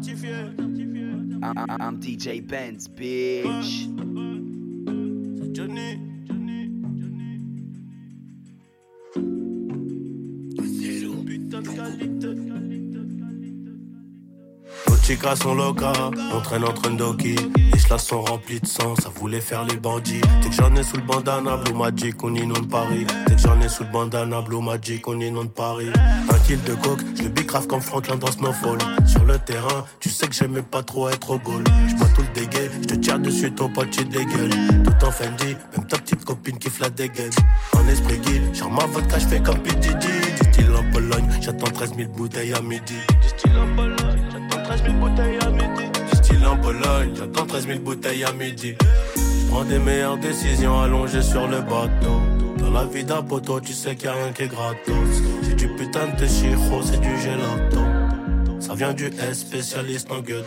I'm DJ Benz, bitch. Chicas sont locas, on traîne en train d'oki. Les chlas sont remplis de sang, ça voulait faire les bandits. Dès que j'en ai sous le bandana, Blue Magic, on inonde Paris. Dès que j'en ai sous le bandana, Blue Magic, on inonde Paris. Un kill de coke, je le bicrave comme Franklin dans Snowfall. Sur le terrain, tu sais que j'aimais pas trop être au goal. J'bois tout le dégueu, je te tire dessus, ton pote, tu dégueules. Tout en Fendi, même ta petite copine flatte des gueules. En esprit guide, genre ma vodka, j'fais comme PDD. Du style en Pologne, j'attends 13 000 bouteilles à midi. Du en Pologne, j'attends 13 000 bouteilles à midi. Style en Pologne, j'attends 13 000 bouteilles à midi. Prends des meilleures décisions allongées sur le bateau. Dans la vie d'un poteau, tu sais qu'il y a rien qui est gratos. C'est du putain de chiro, c'est du gelato. Ça vient du S, spécialiste en gueule.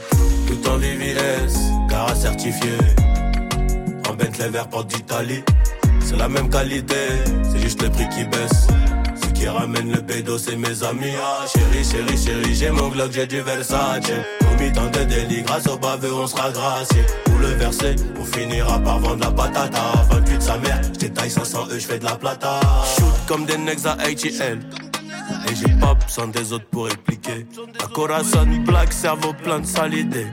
Tout en VVS, car certifié. En Bentley vert porte d'Italie. C'est la même qualité, c'est juste le prix qui baisse. Qui ramène le pédo, c'est mes amis. Ah, chérie, chérie, chérie, j'ai mon Glock, j'ai du Versace. Au tant de délit, grâce au baveux, on sera gracié. Pour le verser, on finira par vendre la patata. 28 sa mère, j'détaille 500 E, j'fais de la plata. Shoot comme des necks à ATL. Et j'ai pas besoin des autres pour répliquer. À Corazon Black, cerveau plein de idées.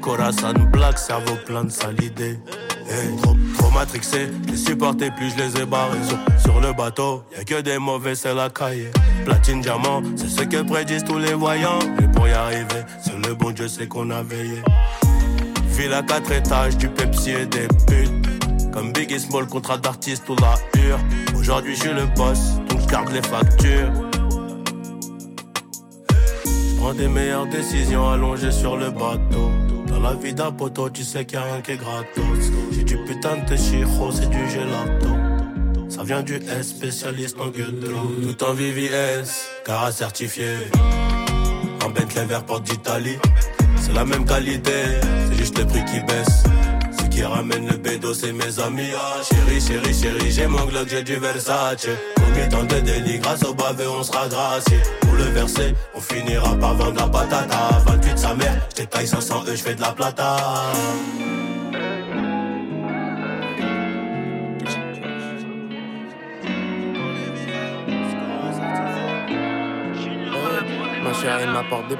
Corazon Black, cerveau plein de sales idées. Hey, trop, trop matrixé, je les supportais plus, je les ai barrés. Sur, le bateau, y a que des mauvais, c'est la caille. Platine, diamant, c'est ce que prédisent tous les voyants. Mais pour y arriver, c'est le bon Dieu, c'est qu'on a veillé. Ville à quatre étages, du Pepsi et des putes. Comme Big et Small, contrat d'artiste ou la hure. Aujourd'hui, je suis le boss, donc je garde les factures. Prends des meilleures décisions allongées sur le bateau. Dans la vie d'un tu sais qu'il y a rien qui est gratos. J'ai du putain de chiro, c'est du gelato. Ça vient du S, spécialiste en gueule Tout en VVS, car certifié. En Bentley vert porte d'Italie. C'est la même qualité, c'est juste le prix qui baisse. Ce qui ramène le bédo, c'est mes amis. Ah, chérie, chérie, chérie, j'ai mon Glock, j'ai du Versace. Combien tant de délit, grâce au baveux, on sera gracié. On finira par vendre la patata. 28 sa mère, j'étaille 500 E, j'fais de la plata. Ma chérie m'apporte des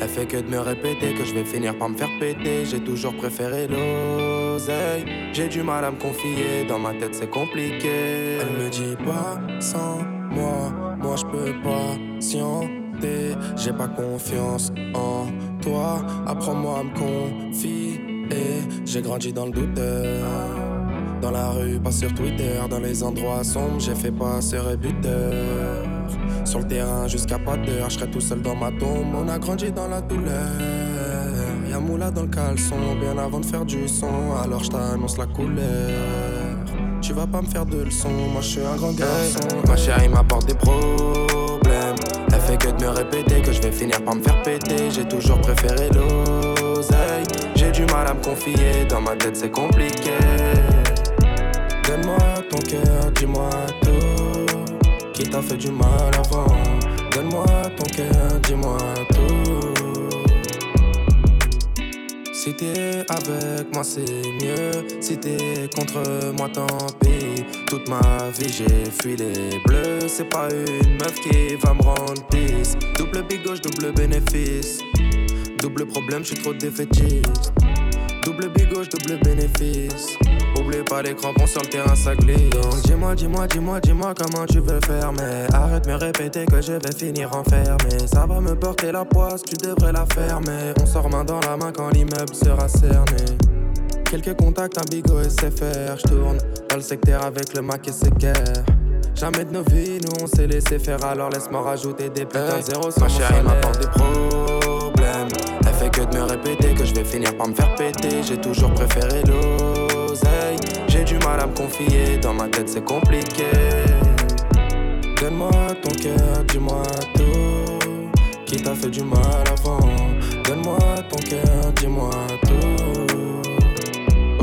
Elle fait que de me répéter que je vais finir par me faire péter. J'ai toujours préféré l'oseille. J'ai du mal à me confier, dans ma tête c'est compliqué. Elle me dit pas sans moi, moi je peux pas scienter. J'ai pas confiance en toi. Apprends-moi à me confier. J'ai grandi dans le doute. Dans la rue, pas sur Twitter. Dans les endroits sombres, j'ai fait passer buteur. Sur le terrain jusqu'à pas d'heure, je serai tout seul dans ma tombe. On a grandi dans la douleur. Y'a moula dans le caleçon, bien avant de faire du son. Alors je t'annonce la couleur. Tu vas pas me faire de leçons, moi je suis un grand garçon. Ma chérie m'apporte des problèmes. Elle fait que de me répéter que je vais finir par me faire péter. J'ai toujours préféré l'oseille. J'ai du mal à me confier, dans ma tête c'est compliqué. Donne-moi ton cœur, dis-moi tout. Qui t'a fait du mal avant? Donne-moi ton cœur, dis-moi tout. Si t'es avec moi, c'est mieux. Si t'es contre moi, tant pis. Toute ma vie, j'ai fui les bleus. C'est pas une meuf qui va me rendre pisse. Double big gauche, double bénéfice. Double problème, je suis trop défaitiste. Double big gauche, double bénéfice. Oublie pas les crampons sur le terrain, ça glisse. Donc dis-moi, dis-moi, dis-moi, dis-moi comment tu veux faire. Mais arrête de me répéter que je vais finir enfermé. Ça va me porter la poisse, tu devrais la fermer. On sort main dans la main quand l'immeuble sera cerné. Quelques contacts, un bigot et c'est faire. J'tourne dans le secteur avec le Mac et guerre. Jamais de nos vies, nous on s'est laissé faire. Alors laisse-moi rajouter des putains zéro sur Ma chérie m'apporte des problèmes. Elle fait que de me répéter que je vais finir par me faire péter. J'ai toujours préféré l'oseille. J'ai du mal à me confier, dans ma tête c'est compliqué. Donne-moi ton cœur, dis-moi tout. Qui t'a fait du mal avant? Donne-moi ton cœur, dis-moi tout.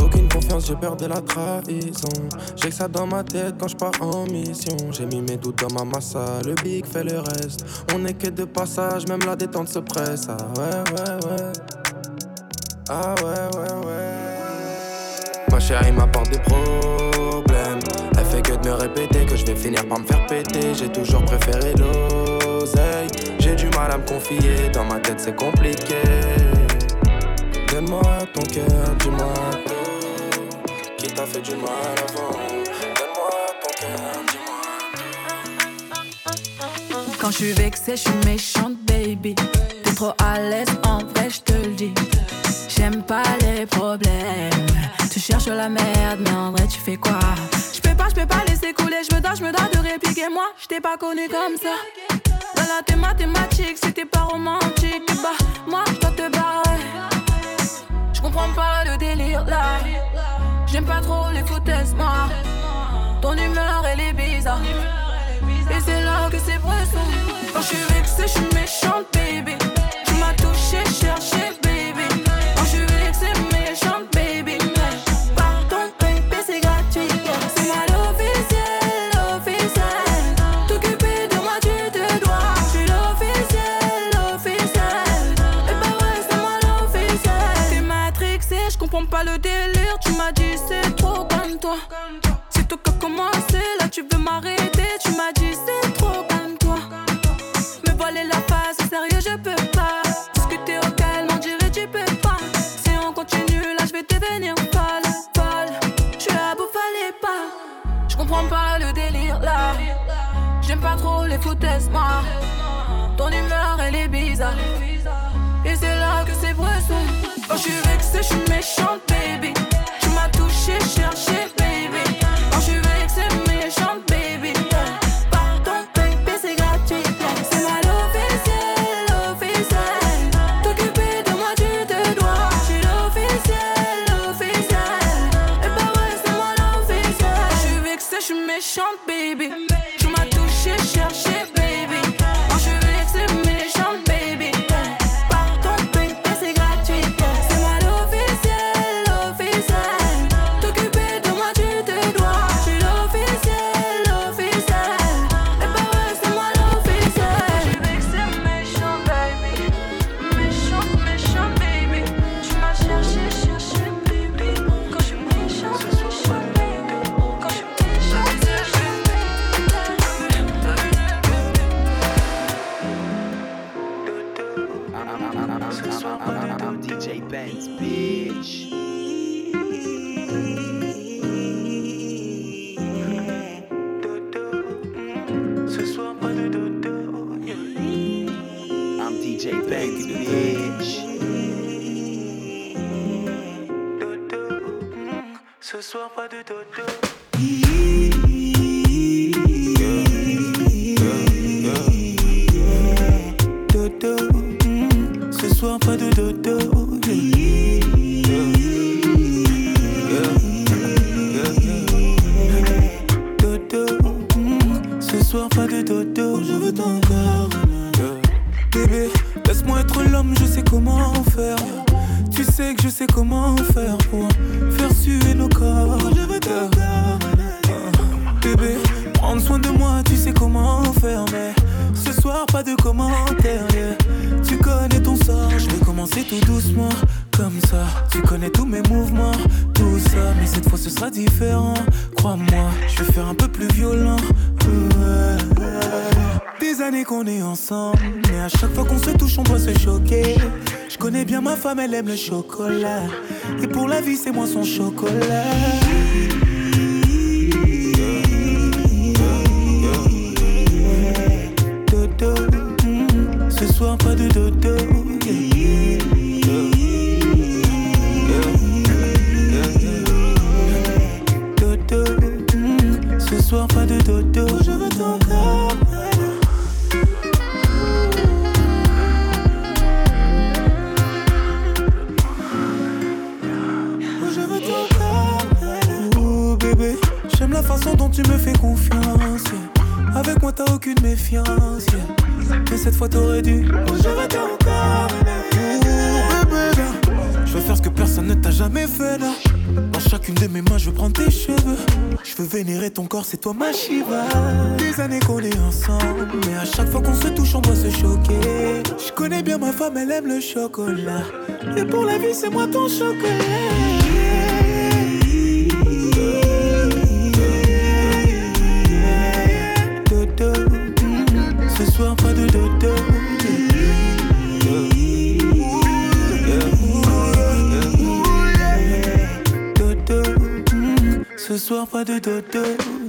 Aucune confiance, j'ai peur de la trahison. J'ai que ça dans ma tête quand je pars en mission. J'ai mis mes doutes dans ma massa, ah, le big fait le reste. On n'est que de passage, même la détente se presse. Ah ouais, ouais, ouais. Ah ouais, ouais, ouais. Ma chérie m'apporte des problèmes. Elle fait que de me répéter que je vais finir par me faire péter. J'ai toujours préféré l'oseille. J'ai du mal à me confier, dans ma tête c'est compliqué. Donne-moi ton cœur, dis-moi tout. Qui t'a fait du mal avant? Donne-moi ton cœur, dis-moi. Quand je suis vexée, je suis méchante, baby. T'es trop à l'aise, en vrai, je te le dis. J'aime pas les problèmes. Tu cherches la merde, mais en vrai, tu fais quoi? Je peux pas, je peux pas laisser couler. Je me dois, je me dois de répliquer. Moi, je t'ai pas connu comme ça. Voilà, t'es mathématique, c'était pas romantique. Bah, moi, je dois te barrer. Je comprends pas le délire là. J'aime pas trop les foutaises, moi. Ton humeur, elle est bizarre. Et c'est là que c'est vrai, ça. Quand je suis vexée, je suis méchante, baby. Tu m'as touché, cherché. dégoûtes-moi. Ton humeur, elle est bizarre. Et c'est là que c'est vrai, oh, je suis vexée, je suis méchante. I'm, I'm, I'm, I'm DJ Benz, bitch. I'm DJ Benz, bitch. Ce soir pas de dodo. je veux faire ce que personne ne t'a jamais fait là. Dans chacune de mes mains, je veux prendre tes cheveux. Je veux vénérer ton corps, c'est toi ma Shiva. Des années qu'on est ensemble, mais à chaque fois qu'on se touche, on doit se choquer. Je connais bien ma femme, elle aime le chocolat. Et pour la vie, c'est moi ton chocolat. Soir, pas de dodo.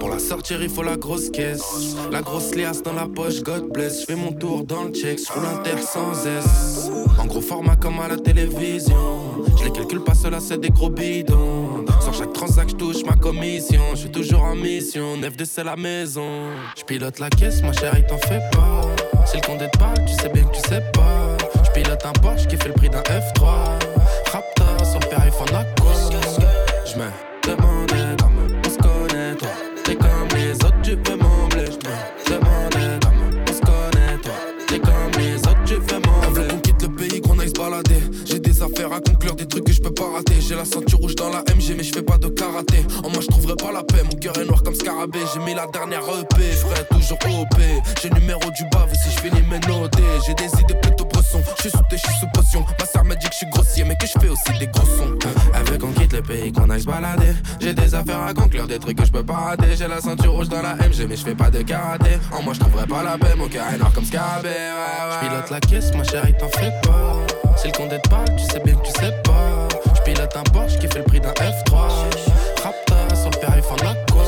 Pour la sortir, il faut la grosse caisse. La grosse liasse dans la poche, God bless. Je fais mon tour dans le check, je roule terre sans S. En gros format comme à la télévision. Je les calcule pas, cela c'est des gros bidons. Sur chaque transac, je touche ma commission. Je suis toujours en mission, 9 de c'est la maison. Je pilote la caisse, ma chérie, t'en fais pas. Si le compte est pas, tu sais bien que tu sais pas. Je pilote un Porsche qui fait le prix d'un F3. Raptor sur le périph' en quoi Je me J'ai la ceinture rouge dans la MG, mais je fais pas de karaté. En moi, je trouverai pas la paix. Mon cœur est noir comme scarabée. J'ai mis la dernière EP, ferai toujours OP. J'ai le numéro du bave si je finis mes notés. J'ai des idées plutôt bresson. Je suis sous thé, je suis sous potion. Ma sœur me dit que je suis grossier, mais que je fais aussi des gros sons. Elle veut qu'on quitte le pays, qu'on aille se balader. J'ai des affaires à conclure, des trucs que je peux pas rater. J'ai la ceinture rouge dans la MG, mais je fais pas de karaté. En moi, je trouverai pas la paix. Mon cœur est noir comme scarabée. Ouais, pilote la caisse, ma chérie, t'en fais pas. Si le compte est pas, tu sais bien que tu sais pas. Je pilote un Porsche qui fait le prix d'un F3. Rapta sur le périph' en quoi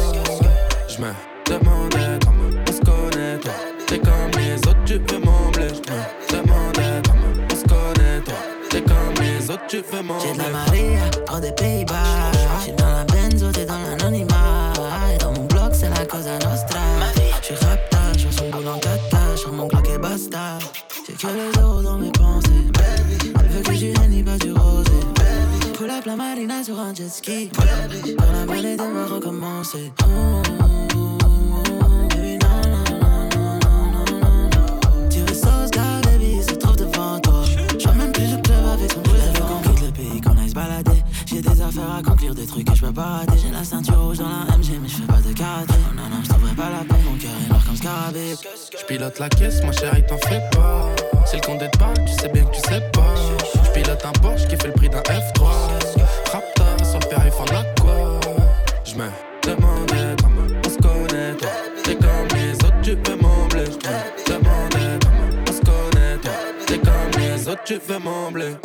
Je me demandais comment on se connaît, toi. T'es comme les autres, tu veux m'embler. Je me demandais comment on se connaît, toi. T'es comme les autres, tu veux m'embler. J'ai de la Maria, hors des Pays-Bas. Jet ski. Dans la vallée de me recommencer. Oh, baby, non, non, non, non, non, non, veux sauce, gars, baby, se trouve devant toi. J'vois même plus le club avec son. Elle veut qu'on quitte le pays, qu'on aille se balader. J'ai des affaires à conclure, des trucs que je peux pas rater. J'ai la ceinture rouge dans la MG, mais je fais pas de karaté. Oh, non, non, je trouverai pas la peine, mon cœur est noir comme scarabée. Je pilote la caisse, ma chérie, t'en fais pas. Si le compte est pas, tu sais bien que tu sais pas. Je pilote un Porsche qui fait le prix d'un F3. Rapta périph' en quoi? Je me demandais comment on se connaît, toi. T'es comme les autres, tu veux m'embler. Je me demandais comment on se connaît, toi. T'es comme les autres, tu veux m'embler.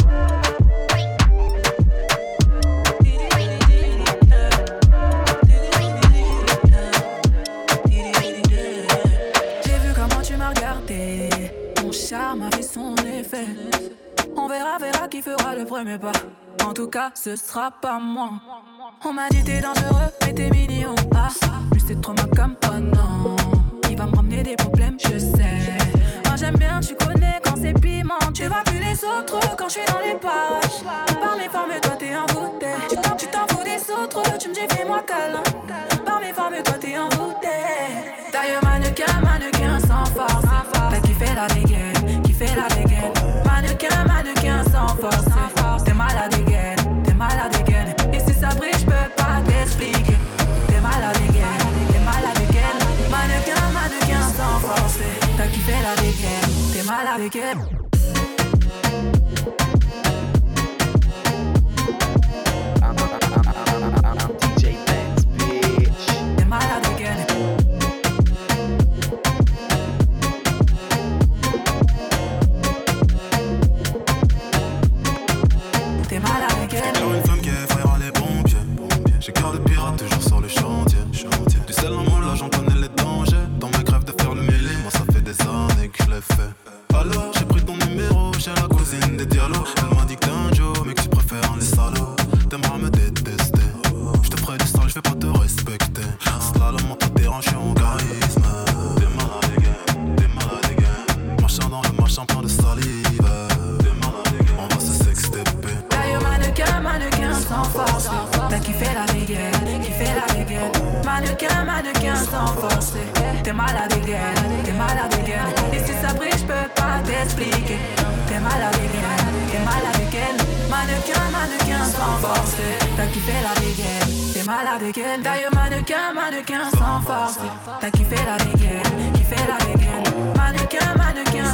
J'ai vu comment tu m'as regardé. Mon charme a fait son effet. On verra, verra qui fera le premier pas. En tout cas, ce sera pas moi. On m'a dit t'es dangereux, mais t'es mignon. Ah, plus c'est trop ma comme non. Il va me ramener des problèmes, je sais. Moi j'aime bien, tu connais quand c'est piment. Tu vois plus les autres quand je suis dans les pages. Par mes formes, toi t'es envoûté. Tu t'en, tu t'en fous des autres, tu me dis fais-moi câlin. Par mes formes, toi t'es malade force. T'as kiffé la dégaine, t'es malade again. D'ailleurs, mannequin, mannequin sans force. T'as kiffé la dégaine, kiffé la dégaine. Mannequin, mannequin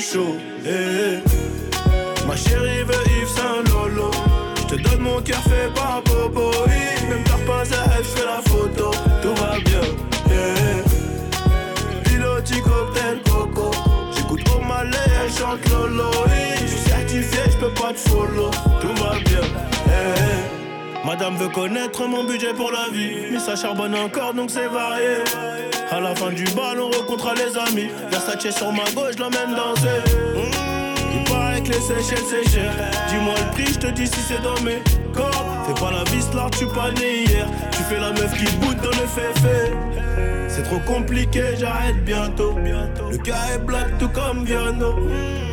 chaud. eh. Ma chérie veut Yves Saint Lolo. Je te donne mon cœur fait par Bobo. Même t'as pas à elle, fais la photo. Tout va bien. eh. Piloti cocktail coco. J'écoute au malais, elle chante Lolo. Je suis certifié, je peux pas te follow. Tout va bien. eh. Madame veut connaître mon budget pour la vie. Mais ça charbonne encore donc c'est varié. À la fin du bal, on rencontre les amis. Versace sur ma gauche, l'emmène danser. Mmh, Il paraît que les Seychelles c'est cher. Dis-moi le prix, je te dis si c'est dans mes corps. Fais pas la vis là, tu pas né hier. Tu fais la meuf qui boude dans le féfé. C'est trop compliqué, j'arrête bientôt. Le cas est black tout comme Viano.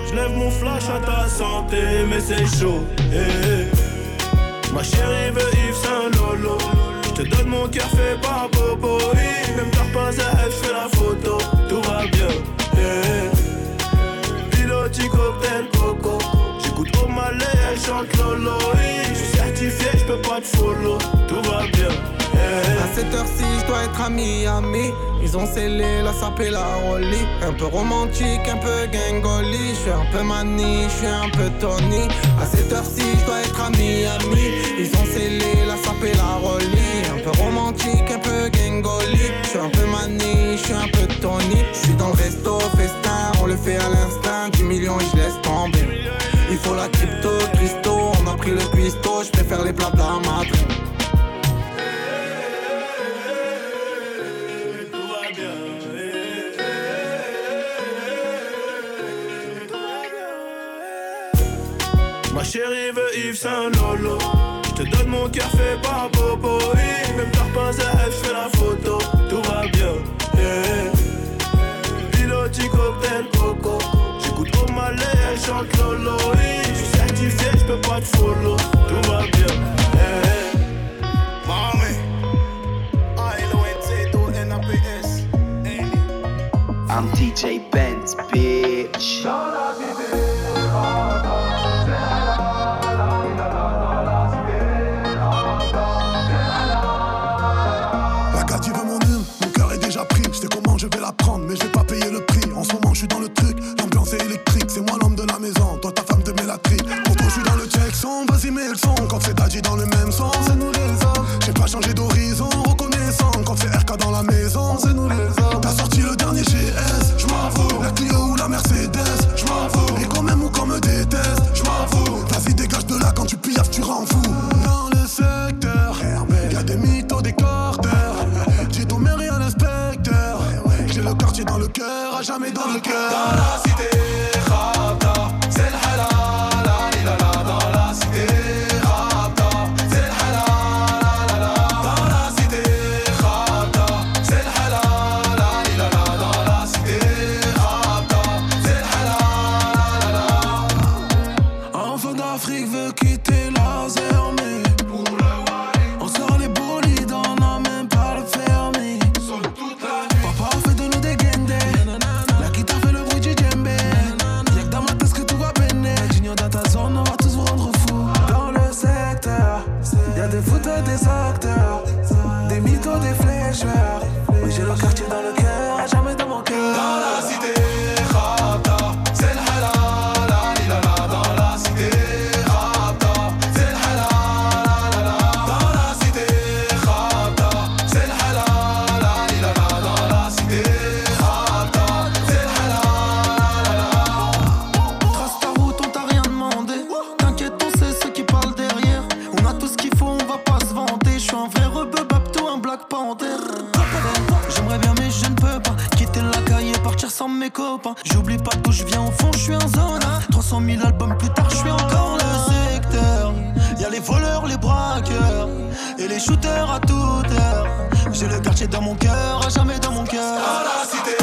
Je lève mon flash à ta santé, mais c'est chaud. eh, eh. Ma chérie veut Yves Saint Lolo. Te donne mon cœur fait par Bobo. eh. Même t'as pas à je fais la photo. Tout va bien. eh. Piloti cocktail coco. J'écoute au malais, elle chante Lolo. eh. Je suis certifié, je peux pas te follow. Tout va bien. À cette heure-ci, je dois être à Miami. Ils ont scellé la sape et la rollie. Un peu romantique, un peu gangoli. Je suis un peu mani, je suis un peu Tony. À cette heure-ci, je dois être à Miami. Ils ont scellé la sape et la rollie. Un peu romantique, un peu gangoli. Je suis un peu mani, je suis un peu Tony. Je suis dans le resto, festin, on le fait à l'instinct. 10 millions et je laisse tomber. Il faut la crypto, Christo. On a pris le cuistot, je préfère les plats de. Je te donne mon cœur fait par Bobo. eh. Même pas je fais la photo. Tout va bien. Piloti cocktail coco. J'écoute au malais, chante Lolo. Je suis certifié, je peux pas te follow. Tout va bien. I'm DJ Benz, bitch. Je suis dans le truc, l'ambiance est électrique. C'est moi l'homme de la maison, toi ta femme de mélatrie. Pour toi, je suis dans le check son, vas-y, mets le son. Quand c'est daddy dans le même sens, c'est nous les hommes. J'ai pas changé d'horizon, reconnaissant. Quand c'est RK dans la maison, c'est nous les hommes. T'as sorti le dernier GS, je m'en fous. La Clio ou la Mercedes, je m'en fous. Et quand même ou qu'on me déteste, je m'en fous. Vas-y, dégage de là quand tu piaffes, tu rends fou. Dans le secteur, y'a des mythos, des corteurs. J'ai dans le cœur, à jamais dans le cœur. Dans la cité. je suis en zone. Hein. 300 000 albums plus tard, je suis encore le secteur. Y'a les voleurs, les braqueurs et les shooters à toute heure. J'ai le quartier dans mon cœur, à jamais dans mon cœur. La cité.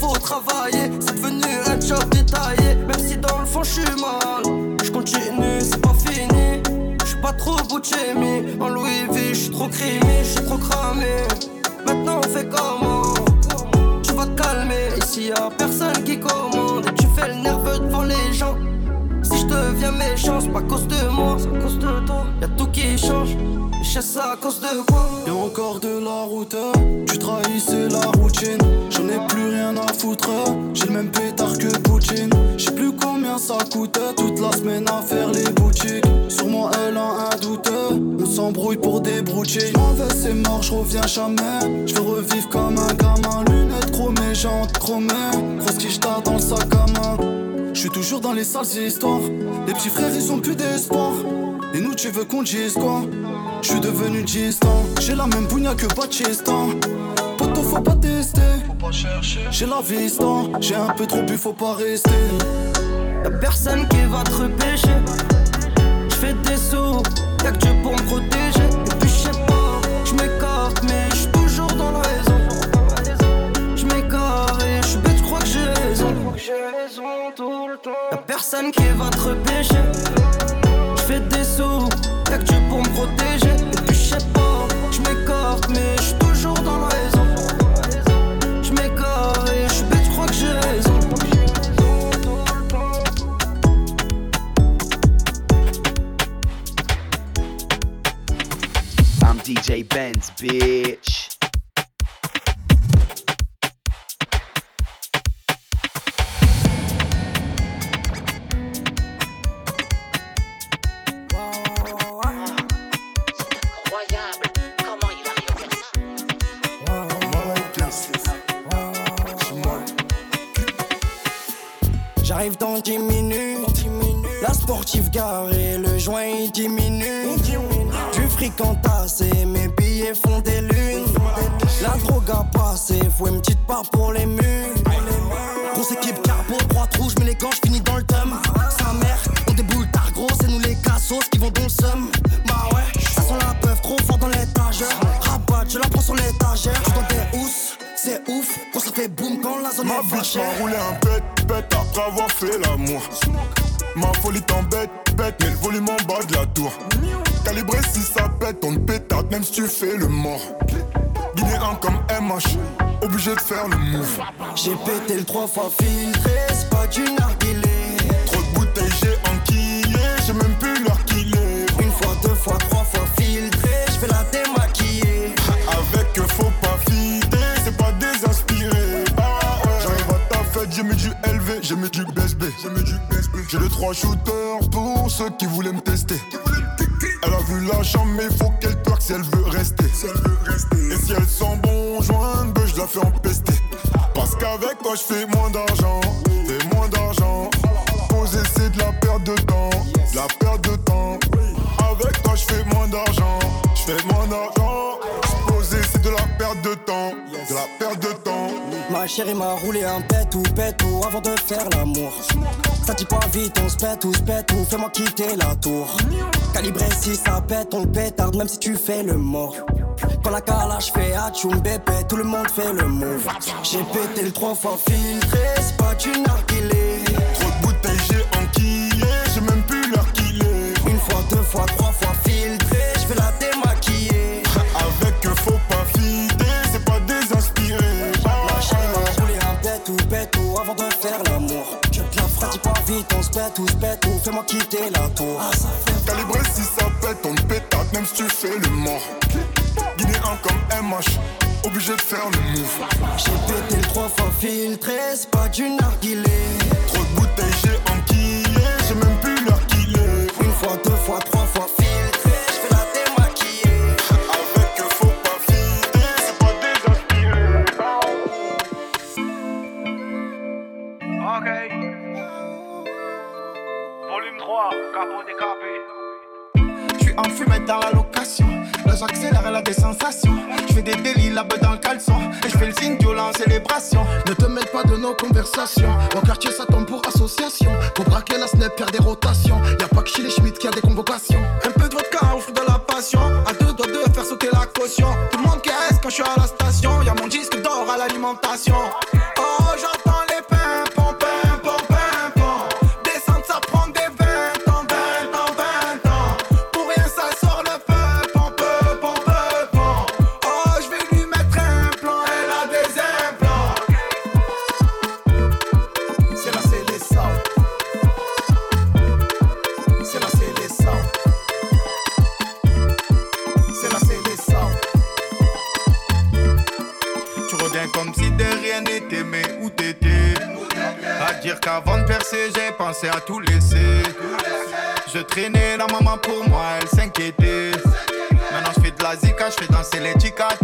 Faut travailler, c'est devenu un job détaillé. Même si dans le fond je suis mal, je continue, c'est pas fini. Je suis pas trop Gucci, en Louis V, je suis trop crimi, je suis trop cramé. Maintenant on fait comment? Tu vas te calmer, ici y a personne qui commande. Et tu fais le nerveux devant les gens. Je deviens méchant, c'est pas à cause de moi, c'est à cause de toi. Y'a tout qui change. Et je ça à cause de quoi? Y'a encore de la route, tu trahissais la routine. J'en ai plus rien à foutre, j'ai le même pétard que Poutine. J'sais plus combien ça coûte toute la semaine à faire les boutiques. Sur elle a un doute, on s'embrouille pour des broutiers. J'm'en vais, c'est mort, j'reviens jamais. J'veux revivre comme un gamin, lunettes chromées, jantes chromées. Grosse quiche dans le sac à main. Je suis toujours dans les sales histoires. Les petits frères, ils ont plus d'espoir. Et nous, tu veux qu'on dise quoi? Je suis devenu distant. J'ai la même bougna que Batista. Poto, faut pas tester. J'ai la vista. J'ai un peu trop bu, faut pas rester. Y'a personne qui va te repêcher. J'fais des sous, y'a que Dieu pour me protéger. Et puis j'sais pas, j'm'écarte, mais raison. Y'a personne qui va te repêcher. J'fais des sous, y'a que Dieu pour me protéger. Et puis j'sais pas, j'm'écarte, mais j'suis toujours dans la raison. J'm'écarte et j'suis bête, j'crois que j'ai raison. I'm DJ Benz, bitch. J'arrive dans 10 minutes. La sportive garée, le joint il diminue. Du fric entassé, mes billets font des lunes. La drogue a passé, faut une petite part pour les murs. Grosse équipe carbo, droite rouge, mais les gants, finis dans le thème. Sa mère, on déboule tard gros, c'est nous les cassos qui vont dans le seum. Bah ouais, ça sent la peuf trop fort dans l'étagère. Rabat, je la prends sur l'étagère. Je dans des housses, c'est ouf, fait boum quand la zone Ma est bitch m'a roulé un bête, bête après avoir fait l'amour. Ma folie t'embête, bête, mais le volume en bas de la tour. Calibré si ça pète, on te pétate, même si tu fais le mort. Guinéen comme MH, obligé de faire le move. J'ai pété le trois fois filtré, c'est pas du narguilé. Trop de bouteilles, j'ai enquillé, j'ai même plus l'heure qu'il est. Une fois, deux fois, trois j'ai mis du BSB. J'ai les trois shooters pour ceux qui voulaient me tester. Elle a vu la chambre, mais faut qu'elle twerk si elle veut rester. Et si elle sent bon joint, ben je la fais empester. Parce qu'avec toi, je fais moins d'argent. Fais moins d'argent. Poser, c'est de la perte de temps. De la perte de temps. Avec toi, je fais moins d'argent. Je fais moins d'argent. Poser, c'est de la perte de temps. De la perte de temps. Ma chérie m'a roulé un pète ou pète ou avant de faire l'amour. Ça dit pas vite, on se pète ou se pète ou fais-moi quitter la tour. Calibré si ça pète, on le pétarde même si tu fais le mort. Quand la calage fait atchoum bébé, tout le monde fait le move. J'ai pété le trois fois filtré, c'est pas du narguilé. Avant de faire l'amour. Je la frappe, dis pas vite, on se pète ou se pète ou fais-moi quitter la tour. Calibré si ça pète, on te pétate, même si tu fais le mort. Guinéen comme MH, obligé de faire le move. J'ai pété trois fois filtré, c'est pas du narguilé. Trop de bouteilles, j'ai enquillé, j'ai même plus l'heure qu'il est. Une fois, deux fois, trois dans la location. Là j'accélère, elle a des sensations. Je fais des délits là-bas dans le caleçon. Et je fais le signe violent, célébration. Ne te mêle pas de nos conversations. Au quartier, ça tombe pour association. Pour braquer la snap, faire des rotations. Y a pas que chez les Schmitt qui a des convocations. Un peu de vodka au de la passion. À deux doigts de faire sauter la caution. Tout le monde caisse quand je suis à la station. Y'a mon disque d'or à l'alimentation. À tout laisser. Je traînais la maman pour moi, elle s'inquiétait. Maintenant je fais de la zika, je fais danser les chicas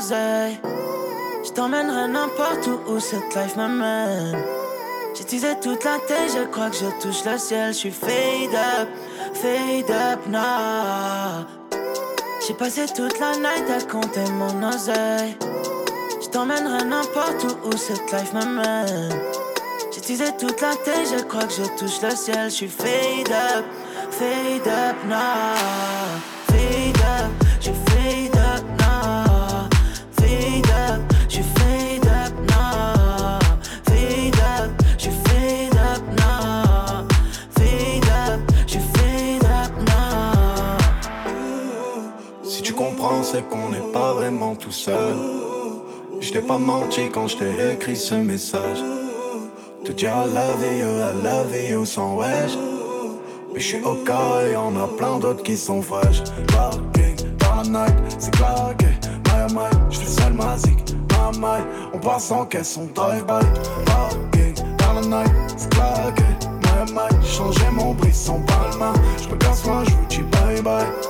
compter mon oseille. Je t'emmènerai n'importe où où cette life m'amène. Teasé toute la tête, je crois que je touche le ciel. Je suis fade up, fade up now. J'ai passé toute la night à compter mon oseille. Je t'emmènerai n'importe où où cette life m'amène. Teasé toute la tête, je crois que je touche le ciel. Je suis fade up, fade up now. Vraiment tout seul. Je pas menti quand je t'ai écrit ce message. Te dire I love you, I love you sans wesh. Mais je suis au cas et y'en a plein d'autres qui sont fraîches. Parking dans la night, c'est claqué. My my, je seul ma zik. My my, on passe en caisse, on drive-by. Parking dans la night, c'est claqué. My my, j'ai changé mon brisson palma. Je me casse moi, je vous dis bye bye.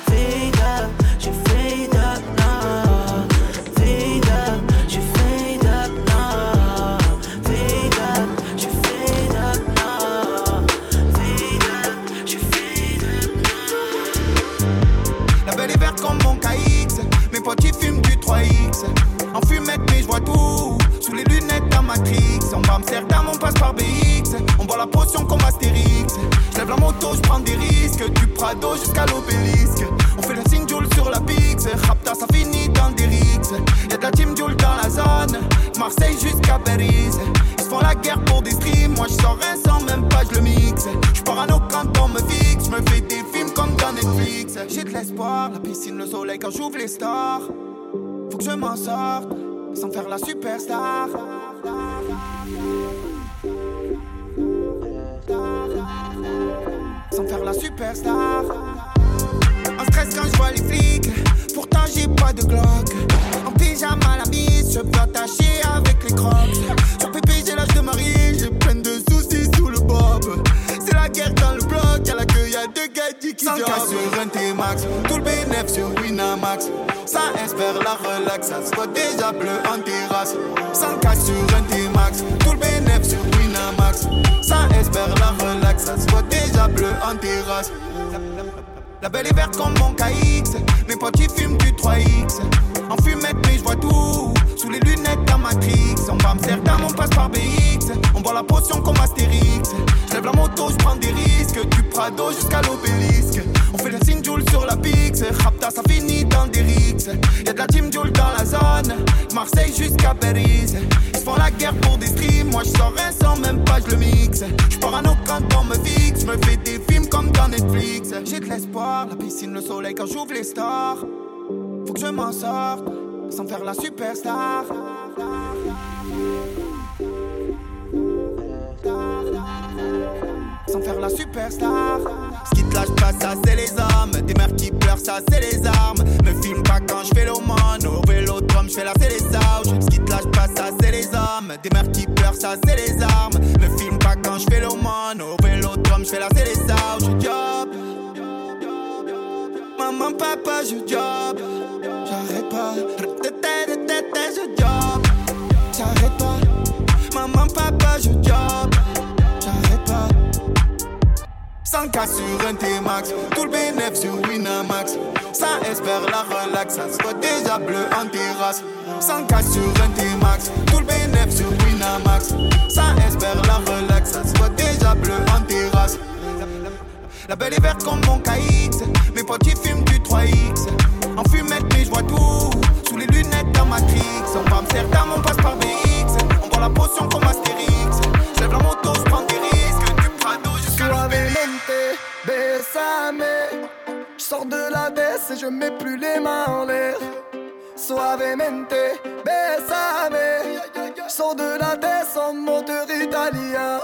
Fumette, mais je vois tout. Sous les lunettes d'un Matrix. On va Amsterdam, on passe par BX. On boit la potion comme Astérix. J'lève la moto, je prends des risques. Du Prado jusqu'à l'obélisque. On fait le signe sur la Pix. Rapta, ça finit dans des rixes. Y'a de la team Joule dans la zone. Marseille jusqu'à Paris. Ils font la guerre pour des streams. Moi, je sors un sans même pas, je le mixe. Je parano quand on me fixe. Je me fais J'ai de l'espoir, la piscine, le soleil quand j'ouvre les stores. Faut que je m'en sorte, sans faire la superstar. Sans faire la superstar. En stress quand je vois les flics, pourtant j'ai pas de Glock. En pyjama la mise, je peux attacher avec les crocs. Sur pépé, j'ai l'âge de marier, j'ai plein de soucis sous le bob. Guerre dans le bloc, y'a la queue, y'a deux qui sur un T-Max, tout le bénéf sur Winamax. Ça espère la relax, ça se voit déjà bleu en terrasse. Sans cas sur un T-Max, tout le bénéf sur Winamax. Ça espère la relax, ça se voit déjà bleu en terrasse. La belle est verte comme mon KX. Mes potes ils fument du 3X. En fumette, mais je vois tout. Les lunettes d'un Matrix. On va Amsterdam, on passe par BX. On boit la potion comme Astérix. Je lève la moto, je prends des risques. Du Prado jusqu'à l'obélisque. On fait le signe Joule sur la Pix. Rapta, ça finit dans des rixes. Y'a de la team Joule dans la zone. Marseille jusqu'à Paris. Ils font la guerre pour des streams. Moi, je sors un sans même pas, je le mixe. Je parano quand on me fixe. Je me fais des films comme dans Netflix. J'ai de l'espoir, la piscine, le soleil quand j'ouvre les stores. Faut que je m'en sorte, sans faire la superstar. Sans faire la superstar. Ce qui te lâche pas, ça c'est les hommes. Des mères qui pleurent, ça c'est les armes. Me filme pas quand je fais l'aumône. Au vélodrome, je fais la télésauge. Ce qui te lâche pas, ça c'est les hommes. Des mères qui pleurent, ça c'est les armes. Me filme pas quand je fais l'aumône. Au vélodrome, je fais la. Je job. Maman, papa, je job. Pas. Je job. J'arrête pas. Maman, papa, je job. J'arrête pas. 100 cas sur un T-Max, tout le bénéf sur Winamax. Ça espère la relax, ça se voit déjà bleu en terrasse. 100 cas sur un T-Max, tout le bénéf sur Winamax. Ça espère la relax, ça se voit déjà bleu en terrasse. La belle est verte comme mon KX. Mes potes ils fument du 3X. En fumette, mais je vois tout. Matrix. On va Amsterdam, on passe par BX. On boit la potion comme Astérix. Je lève la moto, je prends des risques. Du Prado jusqu'à Suavemente, besame. Je sors de la baisse et je mets plus les mains en l'air. Suavemente, besame. Je sors de la baisse en moteur italien.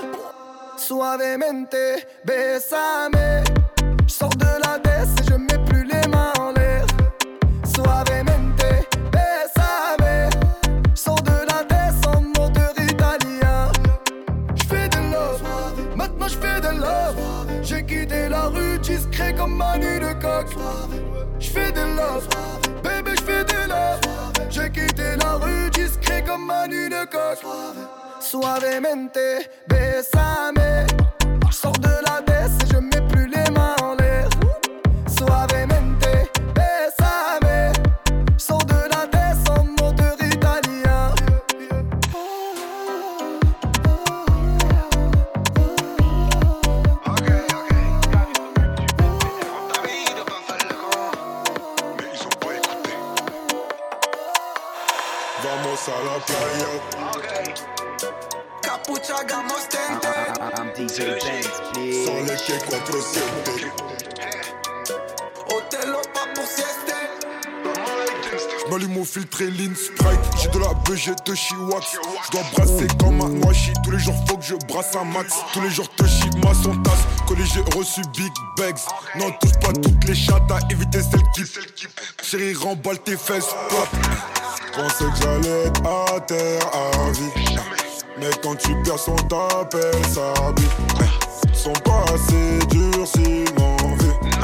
Suavemente, besame. Je sors de Manu de coq. Suavemente, besame. J'sors de la A la playa. Capucha, gamos, tente. I'm DJ 4-7. Otelo, pas pour sieste. J'm'allume au filtre et lean. J'ai de la BG de Chiwax. J'dois brasser comme un washi. Tous les jours faut que je brasse un max. Tous les jours te ma son tasse. Collé j'ai reçu big bags. Non, touche pas toutes les chattes à éviter celles qui. Chérie, remballe tes fesses. Pensais que j'allais être à terre à vie. Mais quand tu perds son t'appelle ça vie. Sont pas assez durs s'ils m'en veulent.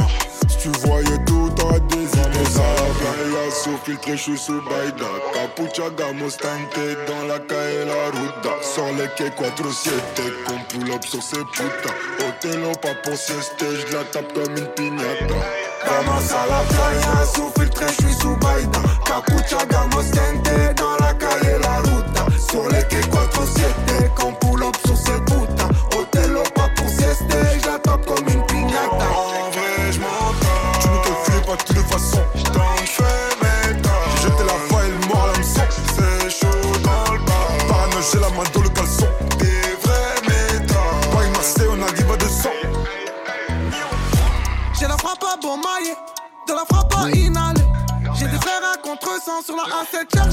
Si tu voyais tout à des années ça Playa sous filtré, Baïda Capucha, gamos, tente dans la calle la ruta Sur les quais 4-7, qu'on pull up sur ces putas Otelo, pas pour sieste, la tape comme une la playa, sous filtre, je sous Baïda. Capucha, gamos, tente, dans la calle, la ruta. Sur les quais 4-7, sur la A7 chargée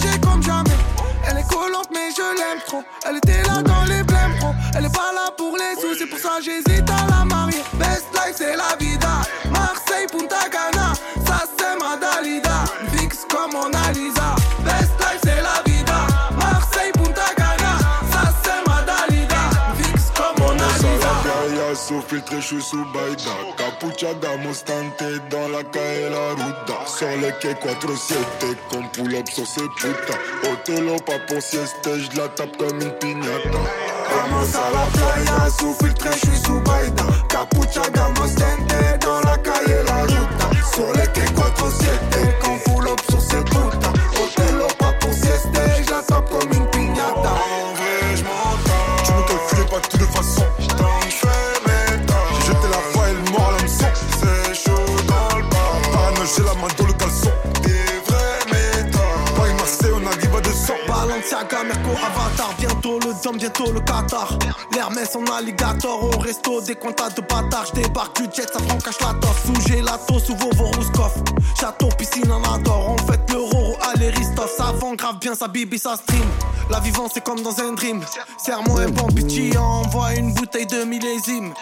filtré, je suis sous Baïda Capucha Mostante dans la calle la ruta Sur les quais 4-7 Qu'on pull up sur ces putas Otelo pas pour sieste Je la tape comme une piñata Vamos a la playa, sous filtré, je suis sous Baïda. Capucha Mostente dans la calle la ruta. Sur les quais 4-7 Balenciaga, Merco, Avatar, bientôt le Dom, bientôt le Qatar. L'Hermès en alligator, au resto, des comptas de bâtards. J'débarque du jet, ça prend cache la tosse. Sous gelato, sous Vovo Rouskov. Château, piscine en adore. On fait le Roro, allez Ristov. Ça vend grave bien, sa bibi, ça stream. La vivance, c'est comme dans un dream. Serre-moi un bon pitié, envoie une bouteille de millésime.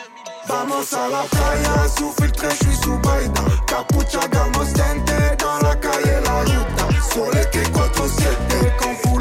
Vamos a la playa, sous filtré, je suis sous Baïda. Capucha, Mostente, dans la calle la ruta. Sur les quais 4-7,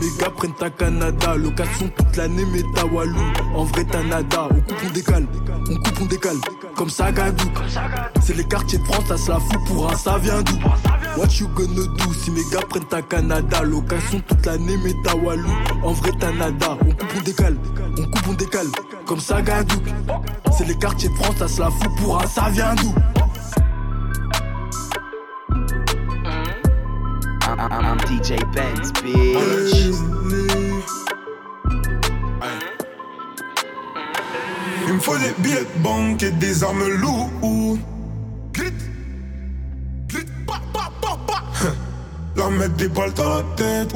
Mes gars prennent ta Canada. Location toute l'année mais ta Walou En vrai t'as nada. On coupe on décale. On coupe on décale. Comme ça Gadou C'est les quartiers de France ça se la fout pour un ça vient d'où? What you gonna do si mes gars prennent ta Canada? Location toute l'année mais ta Walou En vrai t'as nada. On coupe on décale. On coupe on décale. Comme ça Gadou C'est les quartiers de France ça se la fout pour un ça vient d'où? I'm, I'm DJ bitch. Il me faut des billets de banque et des armes lourdes. Glit, glit, pa, pa, pa, pa. Leur mettre des balles dans la tête.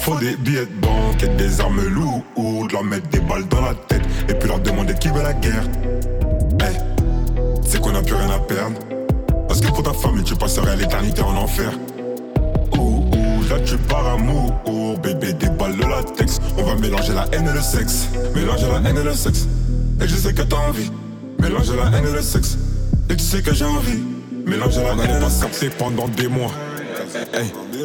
Faut des billets de banque et des armes lourdes. Leur mettre des balles dans la tête. Et puis leur demander qui veut la guerre. Hey, c'est qu'on a plus rien à perdre. Parce que pour ta famille, tu passerais l'éternité en enfer. Ouh, ouh, là tu pars amour. Oh, bébé, des balles de latex. On va mélanger la haine et le sexe. Mélanger la haine et le sexe. Et je sais que t'as envie. Mélanger la haine et le sexe. Et tu sais que j'ai envie. Mélanger la haine et le sexe. pendant des mois.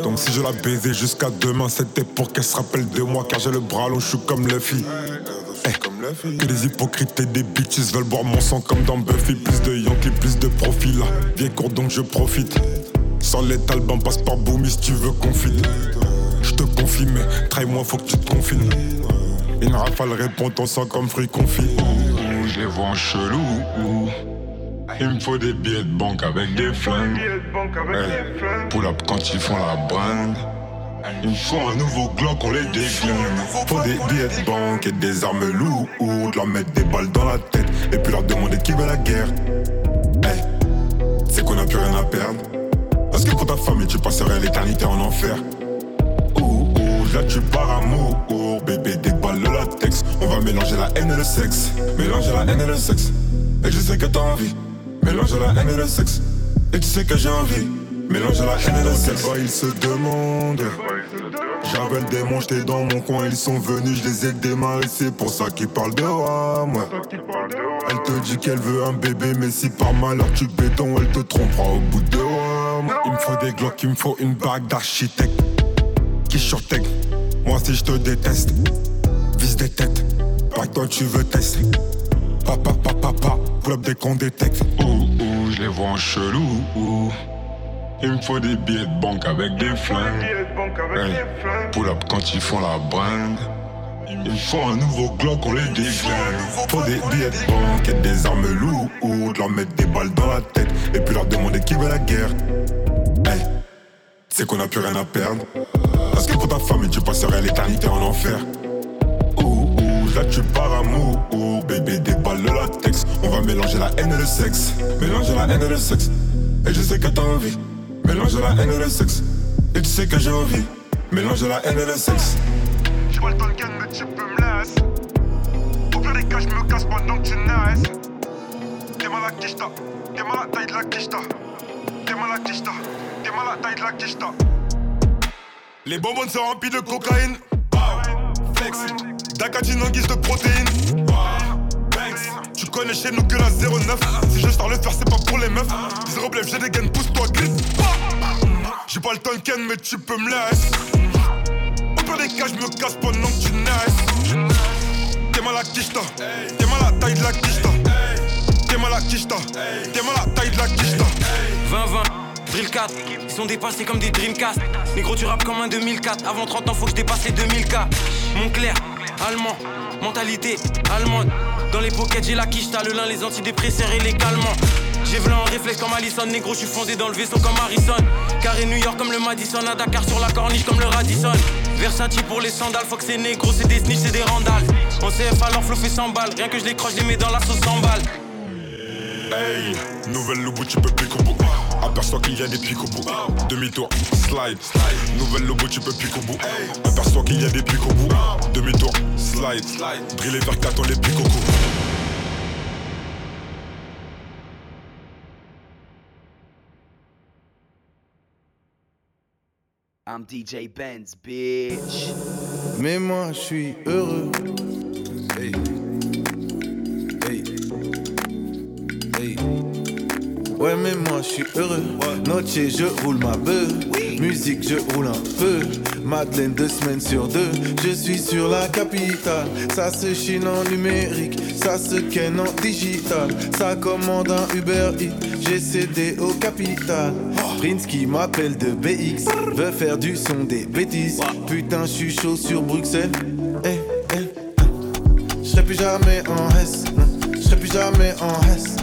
Donc si je la baisais jusqu'à demain, c'était pour qu'elle se rappelle de moi. Car j'ai le bras long, je suis comme Luffy. Hey, que des hypocrites et des bitches veulent boire mon sang comme dans Buffy. Plus de Yankee, plus de profil. Là. Vieille court donc je profite. Sans les talbans, passe par Boomy si tu veux confine. Je te confie, mais trahis-moi, faut que tu te confines. Une rafale répond ton sang comme fruit confit. Je les vois en chelou. ouh. Il me faut des billets de banque avec des flingues. Hey, pull up quand ils font la brinde. Il faut un nouveau Glock, on les déglingue. Faut des billets de banque et des armes lourdes. Leur mettre des balles dans la tête et puis leur demander qui veut la guerre. Hey, c'est qu'on a plus rien à perdre. Parce que pour ta famille, tu passerais l'éternité en enfer. Ouh, ouh, là tu pars amour. Bébé, des balles de latex. On va mélanger la haine et le sexe. Mélanger la haine et le sexe. Et je sais que t'as envie. Mélanger la haine et le sexe. Et tu sais que j'ai envie. Mélanger la haine et sexe. Oh, ils se demandent. J'avais le démon, j'étais dans mon coin, ils sont venus, je les ai démarrés, c'est pour ça qu'ils parlent de moi. Elle te dit qu'elle veut un bébé, mais si par malheur tu béton, elle te trompera au bout de moi. Il me faut des glocks, il me faut une bague d'architecte. Qui surtègue, moi si je te déteste, vise des têtes, pas toi tu veux tester. Papa, papa, papa, up dès qu'on détecte. Ouh, ouh, je les vois en chelou. Il me faut des billets de banque avec des flingues. Hey, pull up quand ils font la brinde. Il me faut un nouveau Glock, on les déglingue. Faut des billets de banque et des armes lourdes. Leur mettre des balles dans la tête et puis leur demander qui veut la guerre. Hey, c'est qu'on a plus rien à perdre. Parce que pour ta famille, tu passerais l'éternité en enfer. Ouh, là tu pars amour. Bébé, déballe le latex. On va mélanger la haine et le sexe. Mélanger la haine et le sexe. Et je sais que t'as envie. Mélanger la haine et le sexe. Et tu sais que j'ai envie. Mélanger la haine et le sexe. J'vois le Tolkien, mais tu peux me laisser. Au pire des cas, j'me casse pendant que tu naisses. T'es mal à quicheta, t'es mal à taille de la quicheta. T'es mal à quicheta, t'es mal à taille de la quicheta. Les bonbons sont remplis de cocaïne. Wow. Flex. D'acatine en guise de protéines. Wow. Connais chez nous que la 09. Si je sors le faire, c'est pas pour les meufs. Zéro blef, j'ai des gaines, pousse-toi, glisse. J'ai pas le Tonken, mais tu peux me laisser. Au pire des cas, je me casse pendant que tu naisses. T'es mal à quicheta. T'es mal à taille de la quicheta. T'es mal à quicheta. T'es mal à taille de la quicheta. 20-20, Drill 4, ils sont dépassés comme des Dreamcast. Négro, tu rappes comme un 2004. Avant 30 ans, faut que je dépasse les 2000K. Montclair, allemand, mentalité allemande. Dans les pockets, j'ai la quicheta, le lin, les antidépresseurs et les calmants. J'ai v'là en réflexe comme Allison, négro, je suis fondé dans le vaisseau comme Harrison. Carré New York comme le Madison, à Dakar sur la corniche comme le Radisson. Versace pour les sandales, faut que c'est négro, c'est des snitch, c'est des randales. En CF alors flow fait 100 balles, rien que je les croche, je les mets dans la sauce 100 balles. Hey, nouvelle lobo, tu peux piquer au bout. Aperçois qu'il y a des pics au bout. Demi-tour, slide. Nouvelle lobo, tu peux piquer au bout. Aperçois qu'il y a des pics au bout. Demi-tour, slide. Driller vers 4, on les pique au cou. I'm DJ Benz, bitch. Mais moi je suis heureux. Ouais mais moi je suis heureux. Noche je roule ma bœuf. Musique je roule un peu. Madeleine deux semaines sur deux. Je suis sur la capitale. Ça se chine en numérique. Ça se ken en digital. Ça commande un Uber Eats. J'ai cédé au capital. Prince qui m'appelle de BX. Veut faire du son des bêtises. Putain, je suis chaud sur Bruxelles. Eh, eh, ah. Je plus jamais en S. Je plus jamais en S.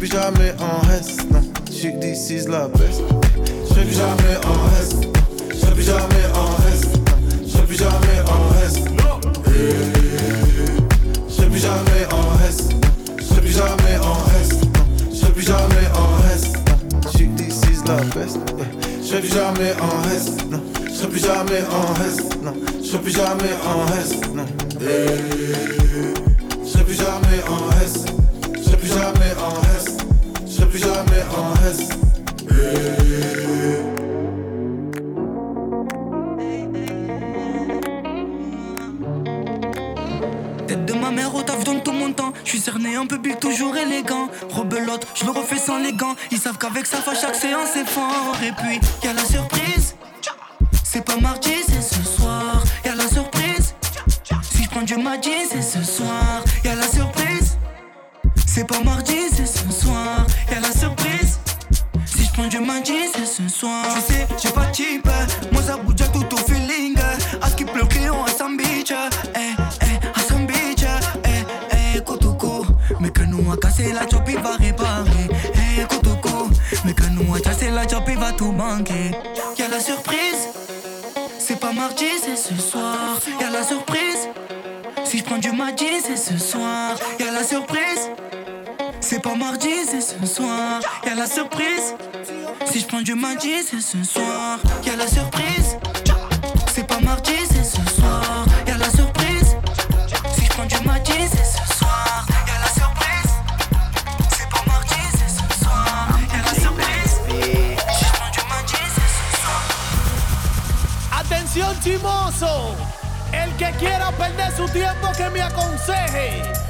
Plus jamais en S. Non, je suis this is la best. Je serai plus jamais en S. Je serai plus jamais en S. Non, je serai plus jamais en S. Je serai plus jamais en S. Je serai plus jamais en S. Non, je serai plus jamais en S. Je suis this is la best. Je serai plus jamais en S. Non, je serai plus jamais en S. Non, je serai plus jamais en S. Non. Je serai plus jamais en S. Plus jamais en S. Je serai plus jamais en S. Tête de ma mère au taf donne tout mon temps. Je suis cerné un peu big, toujours élégant. Rebelote, je le refais sans les gants. Ils savent qu'avec ça, à chaque séance c'est fort. Et puis, y a la surprise. C'est pas mardi, c'est ce soir. Y a la surprise. Si je prends du mardi, c'est ce soir. Y a la surprise. C'est pas mardi, c'est ce soir. Y a la surprise. Si je prends du mardi, c'est ce soir. Tu sais, j'ai pas type. Moi, ça bouge tout au feeling. À ce qui pleut, client à Sam Beach. Eh, eh, à. Eh, eh, Kotoko. Mais que nous a cassé la chop, il va réparer. Eh, Kotoko. Mais que nous a cassé la chop, il va tout manquer. Y'a la surprise. C'est pas mardi, c'est ce soir. Y'a la surprise. Si je prends du mardi, c'est ce soir. Pas mardi, c'est ce soir. Y'a la surprise. Si je prends du mardi, c'est ce soir. Y'a la surprise. C'est pas mardi, c'est ce soir. Y'a la surprise. Si je prends du mardi, c'est ce soir. Y'a la surprise. C'est pas mardi, c'est ce soir. Y'a la surprise. Si je prends du mardi, c'est ce soir. Atención chimoso, el que quiera perder su tiempo que me aconseje.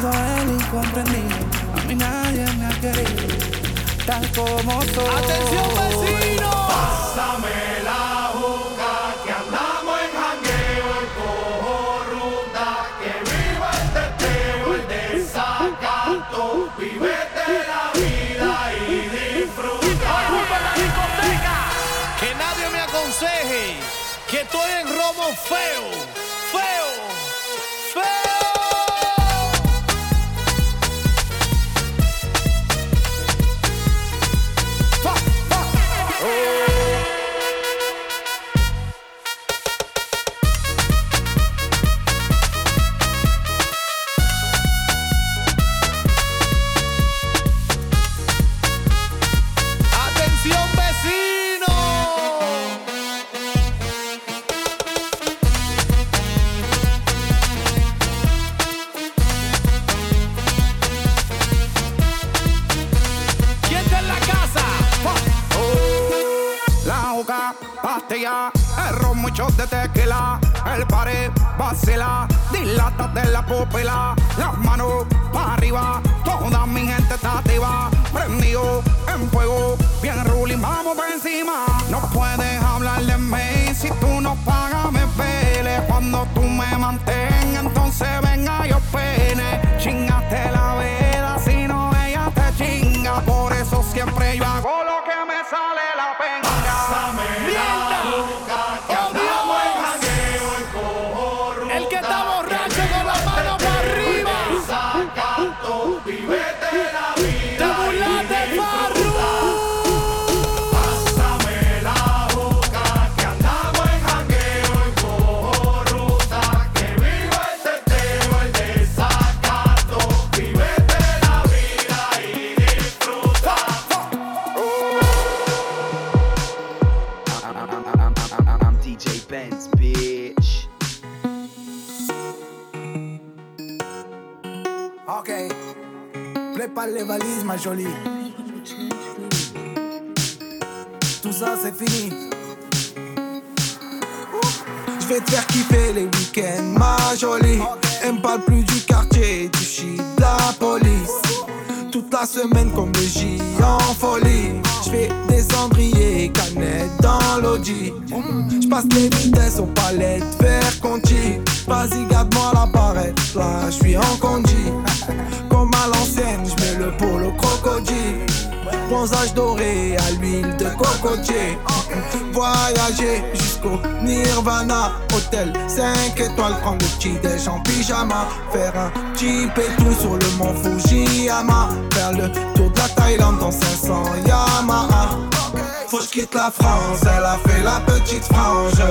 sido el incomprendido. A mí nadie me ha querido, tal como soy. ¡Atención, vecino! Pásame la boca que andamos en jangueo y cojo ruta. Que viva el teteo, el desacato. Vivete la vida y disfruta. ¡Ay, la discoteca! Que nadie me aconseje que estoy en romo feo. Tequila, el pared, vacila, dilata de la pupila, las manos para arriba, toda mi gente está activa, prendido en fuego, bien ruling, vamos por encima. No puedes hablar de mí si tú no pagas, me pele. Cuando tú me mantengas, entonces venga yo pene. Chingaste ma jolie. Tout ça, c'est fini. Je vais te faire kiffer les week-ends, ma jolie. Elle me parle plus du quartier, du shit, de la police. Toute la semaine comme le J en folie. Je fais des cendriers, canettes dans l'audi. Je passe les vitesses aux palettes, vers Conti. Vas-y, garde-moi la barrette, là je suis en condi. À je mets le polo crocodile. Bronzage doré à l'huile de cocotier. Voyager jusqu'au Nirvana. Hôtel 5 étoiles, prendre le petit déj en pyjama. Faire un petit pétou sur le mont Fujiyama. Faire le tour de la Thaïlande dans 500 Yamaha. Faut que je quitte la France, elle a fait la petite frange.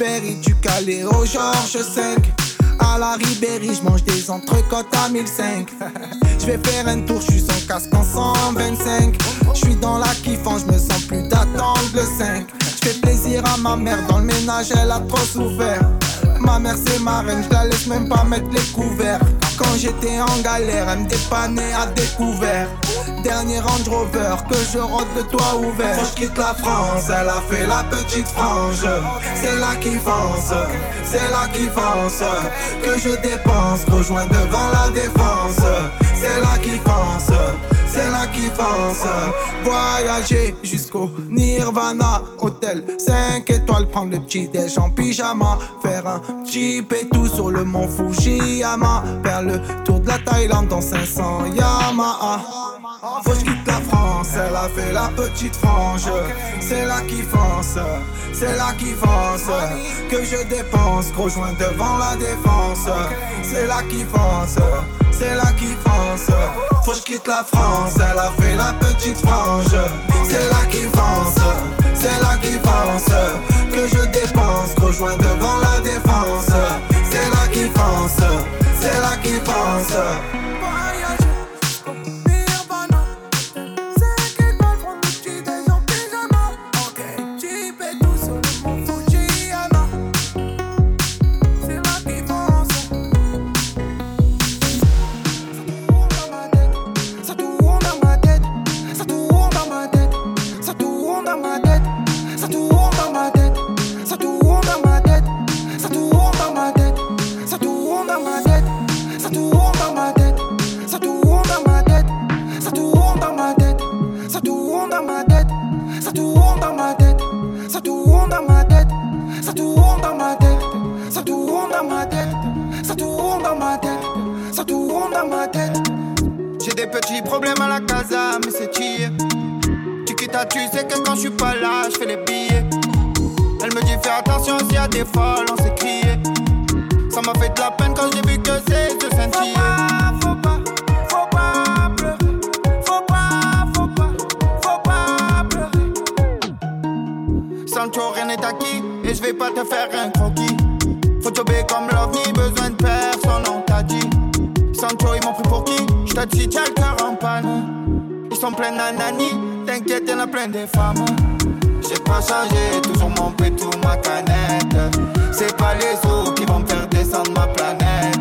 Et du Calais au Georges 5. À la Ribéry, je mange des entrecôtes à 1005. Je vais faire un tour, je suis sans casque en 125. Je suis dans la kiffant, je me sens plus d'attendre le 5. Je fais plaisir à ma mère, dans le ménage, elle a trop souffert. Ma mère c'est ma reine, je la laisse même pas mettre les couverts. Quand j'étais en galère, elle me dépannait à découvert. Dernier Range Rover, que je rôde le toit ouvert. Quand je quitte la France, elle a fait la petite frange. C'est là qui fonce, c'est là qui fonce. Que je dépense, rejoins devant la défense. C'est là qui fonce, c'est là qui fonce. Voyager jusqu'au Nirvana, hôtel 5 étoiles, prendre le petit déj en pyjama. Faire un petit pétou sur le mont Fujiyama. Faire le tour de la Thaïlande dans 500 Yamaha. Faut que quitte la France, elle a fait la petite frange. C'est là qui fonce, c'est là qui fonce. Que je dépense, gros joint devant la défense. C'est là qui fonce, c'est là qui Faut que je quitte la France, elle a fait la petite frange. C'est là qui fonce, c'est là qui fonce. Que je dépense, gros joint devant la défense. C'est là qui fonce, c'est là qui fonce. Tourne dans ma tête, ça tourne dans ma tête, ça tourne dans ma tête, ça tourne dans ma tête, ça tourne dans ma tête. Ça tourne dans ma tête. J'ai des petits problèmes à la casa, mais c'est chier. Tu quittes tu sais que quand je suis pas là, je fais les billets. Elle me dit fais attention s'il y a des folles, on s'est crié. Ça m'a fait de la peine quand j'ai vu que c'est de sentir. Et je vais pas te faire un croquis. Faut jobber comme l'OVNI, besoin de personne, on t'a dit. Sancho, ils m'ont pris pour qui? Te dis, tiens le cœur en panne. Ils sont pleins d'anani, t'inquiète, y'en a plein des femmes. J'ai pas changé, toujours mon pétou, ma canette. C'est pas les autres qui vont me faire descendre ma planète.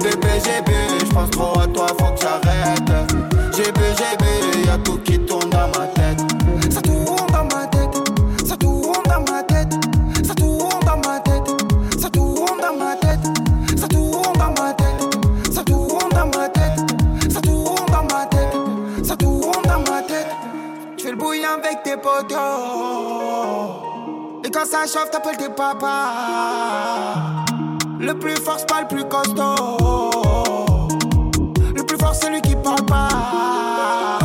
Bébé, j'ai bu, j'pense trop à toi, faut que j'arrête. J'ai bu, j'ai bu, y'a tout qui tourne dans ma tête. Ça chauffe, t'appelles tes papas? Le plus fort, c'est pas le plus costaud. Le plus fort, c'est lui qui parle pas.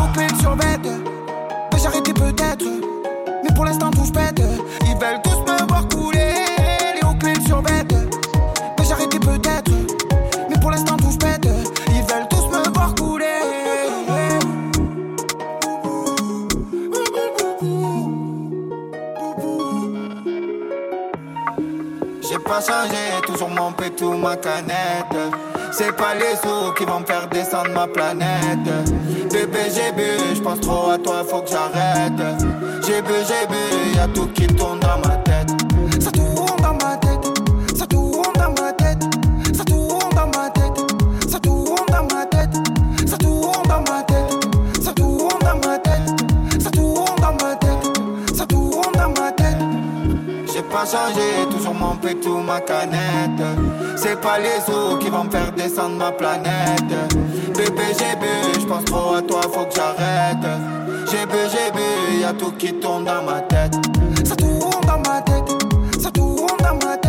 Pas changé, toujours mon pétou, ma canette. C'est pas les sous qui vont me faire descendre ma planète. Bébé, j'ai bu, j'pense trop à toi, faut que j'arrête. J'ai bu, j'ai bu, y'a tout qui tourne dans ma tête. Ma canette. C'est pas les sous qui vont me faire descendre ma planète. Bébé, j'ai bu, j'pense trop à toi, faut que j'arrête. J'ai bu, j'ai bu, y'a tout qui tourne dans ma tête. Ça tourne dans ma tête, ça tourne dans ma tête,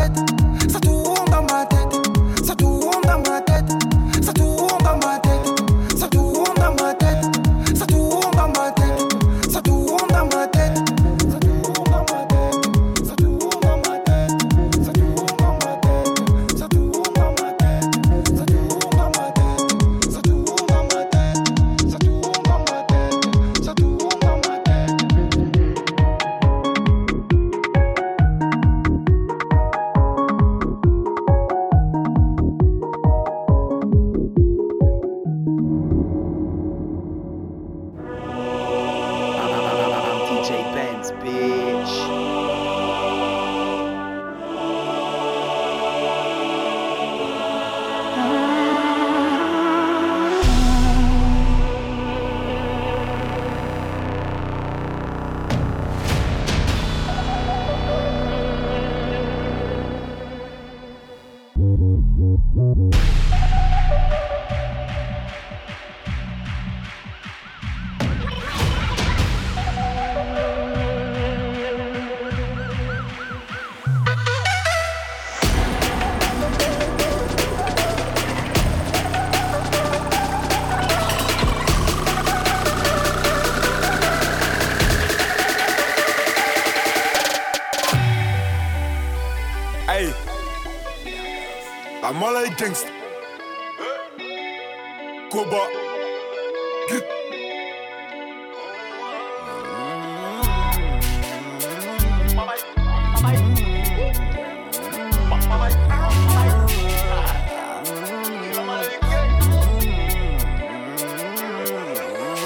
Git.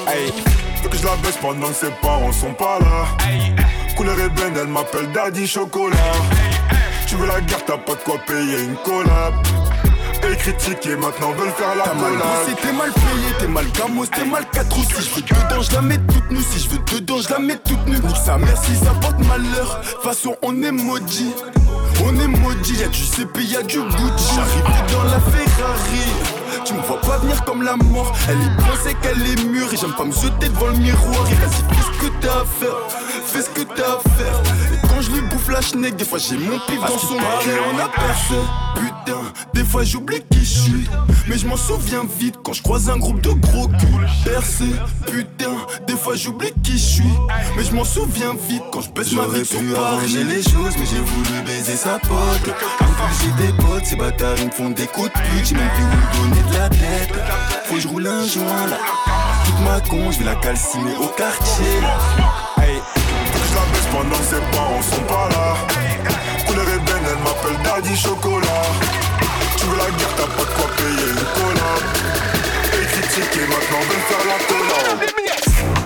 Hey, que je la baisse pendant que ses parents sont pas là. Couleur ébène, elle m'appelle Daddy Chocolat. Tu veux la guerre, t'as pas de quoi payer une collab. Et critiquer, maintenant veulent faire la T'as mal bossé, t'es mal payé, t'es mal gamos, t'es mal 4 ou Si je veux dedans, je la mets toute nue. Si je veux dedans, je la mets toute nue. Nique sa mère si ça porte malheur. Façon, on est maudit. On est maudit, y'a du CP, y'a du Gucci. J'arrive dans la Ferrari. Tu me vois pas venir comme la mort. Elle est c'est qu'elle est mûre. Et j'aime pas me jeter devant le miroir. Et vas-y, fais ce que t'as à faire. Fais ce que t'as à faire. Et quand je lui bouffe la schneck, des fois j'ai mon pif dans son cœur. On a percé. Putain. des fois j'oublie qui je suis. Mais je m'en souviens vite quand je croise un groupe de gros culs. Percé, putain, des fois j'oublie qui je suis. Mais je m'en souviens vite quand je baisse ma vie sur Paris. arranger les choses, mais j'ai voulu baiser sa pote. J'ai des potes, ces bâtards ils me font des coups de pute. J'ai même plus où donner de la tête. Faut que je roule un joint là. Toute ma con, je vais la calciner au quartier. Hey, je la baisse pendant que ses parents sont pas là. Couleur ébène, elle m'appelle Daddy Chocolat. Veux la guerre, t'as pas de quoi payer une cola. Et critique et maintenant me faire la cola.